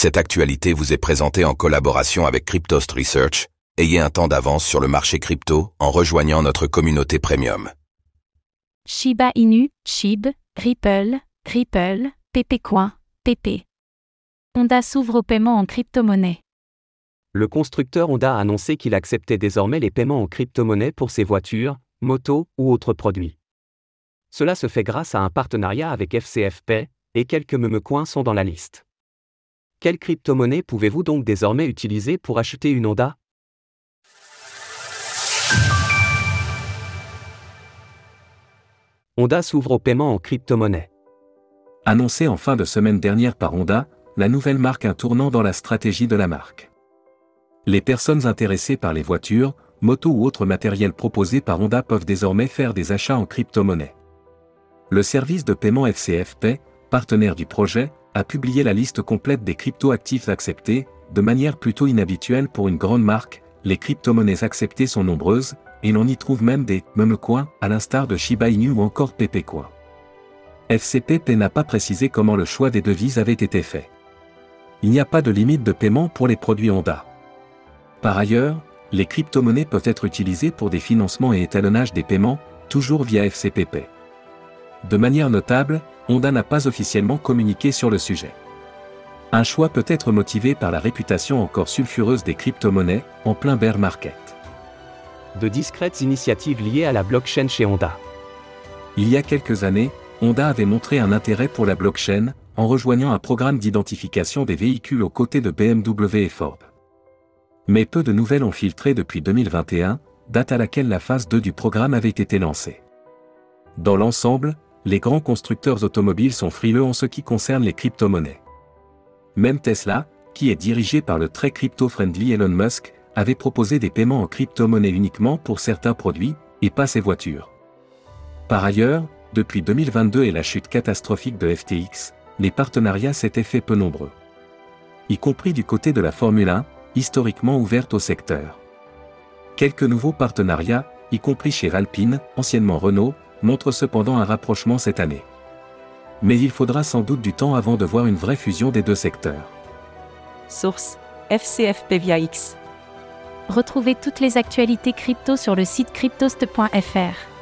Cette actualité vous est présentée en collaboration avec Cryptost Research. Ayez un temps d'avance sur le marché crypto en rejoignant notre communauté premium. Shiba Inu, SHIB, Ripple, Ripple, Pepecoin, PP. Honda s'ouvre au paiement en crypto-monnaie. Le constructeur Honda a annoncé qu'il acceptait désormais les paiements en crypto-monnaie pour ses voitures, motos ou autres produits. Cela se fait grâce à un partenariat avec FCF Pay, et quelques memecoins sont dans la liste. Quelle crypto-monnaie pouvez-vous donc désormais utiliser pour acheter une Honda? Honda s'ouvre au paiement en crypto-monnaie. Annoncé en fin de semaine dernière par Honda, la nouvelle marque un tournant dans la stratégie de la marque. Les personnes intéressées par les voitures, motos ou autres matériels proposés par Honda peuvent désormais faire des achats en crypto-monnaie. Le service de paiement FCF Pay, partenaire du projet, a publié la liste complète des crypto-actifs acceptés, de manière plutôt inhabituelle pour une grande marque, les crypto-monnaies acceptées sont nombreuses, et l'on y trouve même des memecoins, à l'instar de Shiba Inu ou encore Pepecoin. FCPP n'a pas précisé comment le choix des devises avait été fait. Il n'y a pas de limite de paiement pour les produits Honda. Par ailleurs, les crypto-monnaies peuvent être utilisées pour des financements et étalonnage des paiements, toujours via FCPP. De manière notable, Honda n'a pas officiellement communiqué sur le sujet. Un choix peut être motivé par la réputation encore sulfureuse des crypto-monnaies, en plein bear market. De discrètes initiatives liées à la blockchain chez Honda. Il y a quelques années, Honda avait montré un intérêt pour la blockchain, en rejoignant un programme d'identification des véhicules aux côtés de BMW et Ford. Mais peu de nouvelles ont filtré depuis 2021, date à laquelle la phase 2 du programme avait été lancée. Dans l'ensemble, les grands constructeurs automobiles sont frileux en ce qui concerne les crypto-monnaies. Même Tesla, qui est dirigé par le très crypto-friendly Elon Musk, avait proposé des paiements en crypto-monnaie uniquement pour certains produits, et pas ses voitures. Par ailleurs, depuis 2022 et la chute catastrophique de FTX, les partenariats s'étaient fait peu nombreux. Y compris du côté de la Formule 1, historiquement ouverte au secteur. Quelques nouveaux partenariats, y compris chez Alpine, anciennement Renault, montre cependant un rapprochement cette année. Mais il faudra sans doute du temps avant de voir une vraie fusion des deux secteurs. Source FCFP via. Retrouvez toutes les actualités crypto sur le site cryptost.fr.